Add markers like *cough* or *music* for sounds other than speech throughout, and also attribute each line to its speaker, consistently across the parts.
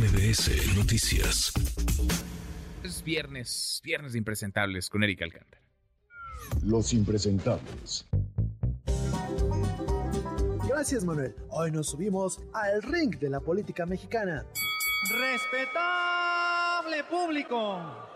Speaker 1: MBS Noticias.
Speaker 2: Es viernes, viernes de impresentables con Erika Alcántara.
Speaker 3: Los impresentables.
Speaker 4: Gracias, Manuel. Hoy nos subimos al ring de la política mexicana.
Speaker 5: Respetable público,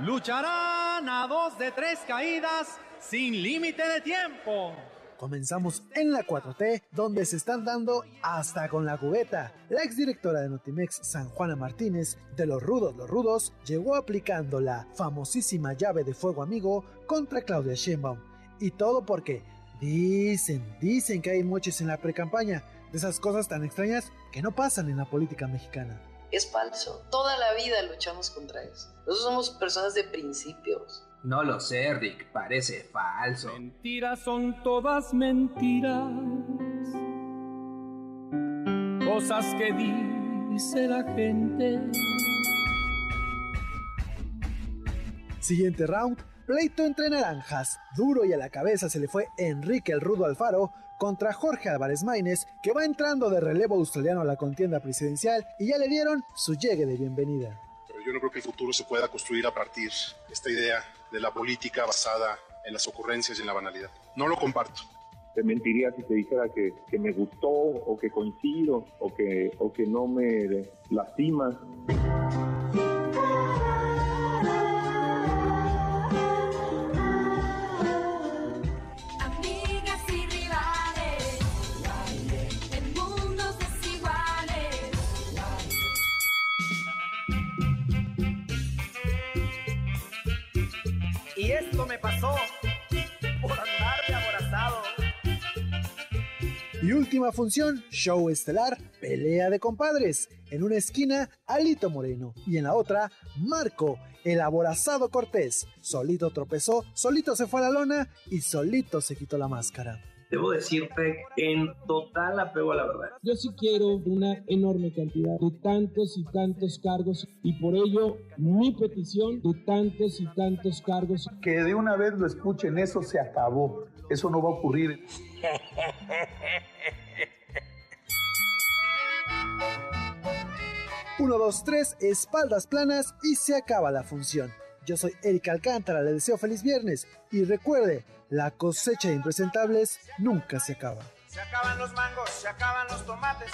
Speaker 5: lucharán a dos de tres caídas sin límite de tiempo.
Speaker 4: Comenzamos en la 4T, donde se están dando hasta con la cubeta. La exdirectora de Notimex, San Juana Martínez, de los rudos los rudos, llegó aplicando la famosísima llave de fuego amigo contra Claudia Sheinbaum. Y todo porque dicen, dicen que hay moches en la precampaña, de esas cosas tan extrañas que no pasan en la política mexicana.
Speaker 6: Es falso. Toda la vida luchamos contra eso. Nosotros somos personas de principios.
Speaker 7: No lo sé, Rick, parece falso.
Speaker 5: Mentiras son todas mentiras. Cosas que dice la gente.
Speaker 4: Siguiente round, pleito entre naranjas. Duro y a la cabeza se le fue Enrique el Rudo Alfaro contra Jorge Álvarez Maínez, que va entrando de relevo australiano a la contienda presidencial y ya le dieron su llegue de bienvenida.
Speaker 8: Yo no creo que el futuro se pueda construir a partir de esta idea de la política basada en las ocurrencias y en la banalidad. No lo comparto.
Speaker 9: Te mentiría si te dijera que, que me gustó o que coincido o que, o que no me lastima.
Speaker 10: Y
Speaker 5: esto me pasó por andar de aborazado.
Speaker 4: Y última función, show estelar, pelea de compadres. En una esquina, Alito Moreno. Y en la otra, Marco, el aborazado Cortés. Solito tropezó, solito se fue a la lona y solito se quitó la máscara.
Speaker 7: Debo decirte en total apego a la verdad.
Speaker 11: Yo sí quiero una enorme cantidad de tantos y tantos cargos y por ello mi petición de tantos y tantos cargos.
Speaker 12: Que de una vez lo escuchen, eso se acabó. Eso no va a ocurrir. *laughs*
Speaker 4: Uno, dos, tres, espaldas planas y se acaba la función. Yo soy Erika Alcántara, le deseo feliz viernes y recuerde, la cosecha de impresentables nunca se acaba.
Speaker 5: Se acaban los mangos, se acaban los tomates.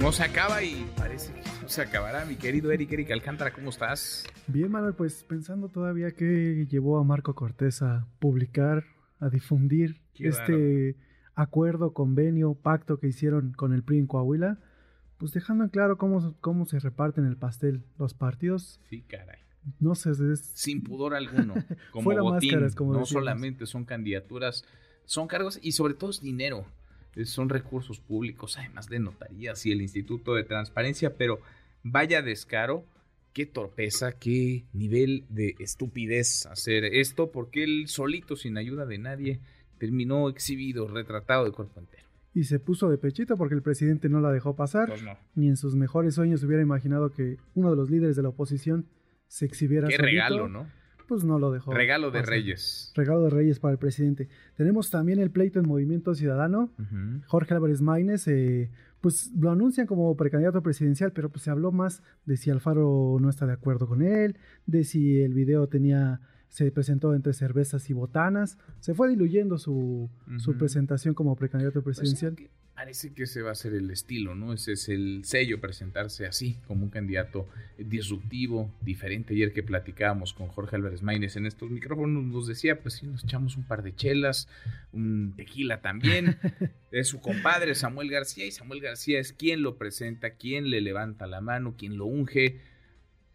Speaker 2: No se acaba y parece que no se acabará, mi querido Eric, Erika Alcántara, ¿cómo estás?
Speaker 13: Bien, Manuel, pues pensando todavía que llevó a Marco Cortés a publicar, a difundir
Speaker 2: Qué
Speaker 13: este acuerdo, convenio, pacto que hicieron con el PRI en Coahuila, pues dejando en claro cómo, cómo se reparten el pastel los partidos.
Speaker 2: Sí, caray.
Speaker 13: No sé, es,
Speaker 2: Sin pudor alguno, *laughs* como
Speaker 13: Fuera
Speaker 2: botín.
Speaker 13: máscaras, como
Speaker 2: no
Speaker 13: decíamos.
Speaker 2: solamente son candidaturas, son cargos y sobre todo es dinero. Son recursos públicos, además de notarías y el Instituto de Transparencia, pero vaya descaro, qué torpeza, qué nivel de estupidez hacer esto, porque él solito, sin ayuda de nadie, terminó exhibido, retratado de cuerpo entero.
Speaker 13: y se puso de pechito porque el presidente no la dejó pasar.
Speaker 2: Pues no.
Speaker 13: Ni en sus mejores sueños hubiera imaginado que uno de los líderes de la oposición se exhibiera
Speaker 2: Qué
Speaker 13: solito.
Speaker 2: regalo, ¿no?
Speaker 13: Pues no lo dejó.
Speaker 2: Regalo de
Speaker 13: pasar.
Speaker 2: Reyes.
Speaker 13: Regalo de Reyes para el presidente. Tenemos también el pleito en Movimiento Ciudadano. Jorge Álvarez Maínez, eh, pues lo anuncian como precandidato presidencial, pero pues se habló más de si Alfaro no está de acuerdo con él, de si el video tenía, se presentó entre cervezas y botanas. Se fue diluyendo su, su presentación como precandidato
Speaker 2: Pues,
Speaker 13: presidencial.
Speaker 2: Parece que ese va a ser el estilo, ¿no? Ese es el sello, presentarse así, como un candidato disruptivo, diferente. Ayer que platicábamos con Jorge Álvarez Maínez en estos micrófonos, nos decía, pues sí, nos echamos un par de chelas, un tequila también. *laughs* es su compadre Samuel García, y Samuel García es quien lo presenta, quien le levanta la mano, quien lo unge.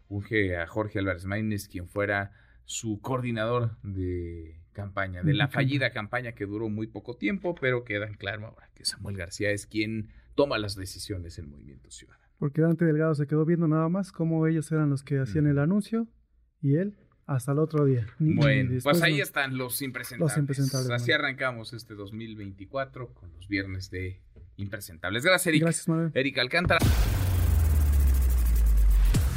Speaker 2: Unge a Jorge Álvarez Maínez, quien fuera su coordinador de campaña, de la
Speaker 13: De
Speaker 2: fallida campaña que duró muy poco tiempo, pero queda en claro ahora que Samuel García es quien toma las decisiones en Movimiento Ciudadano.
Speaker 13: Porque Dante Delgado se quedó viendo nada más cómo ellos eran los que hacían el anuncio y él hasta el otro día. Ni-
Speaker 2: Bueno, pues ahí están los impresentables.
Speaker 13: Los impresentables,
Speaker 2: Así
Speaker 13: Manuel.
Speaker 2: arrancamos este 2024 con los viernes de impresentables. Gracias, Eric.
Speaker 13: Gracias, Manuel.
Speaker 2: Eric Alcántara.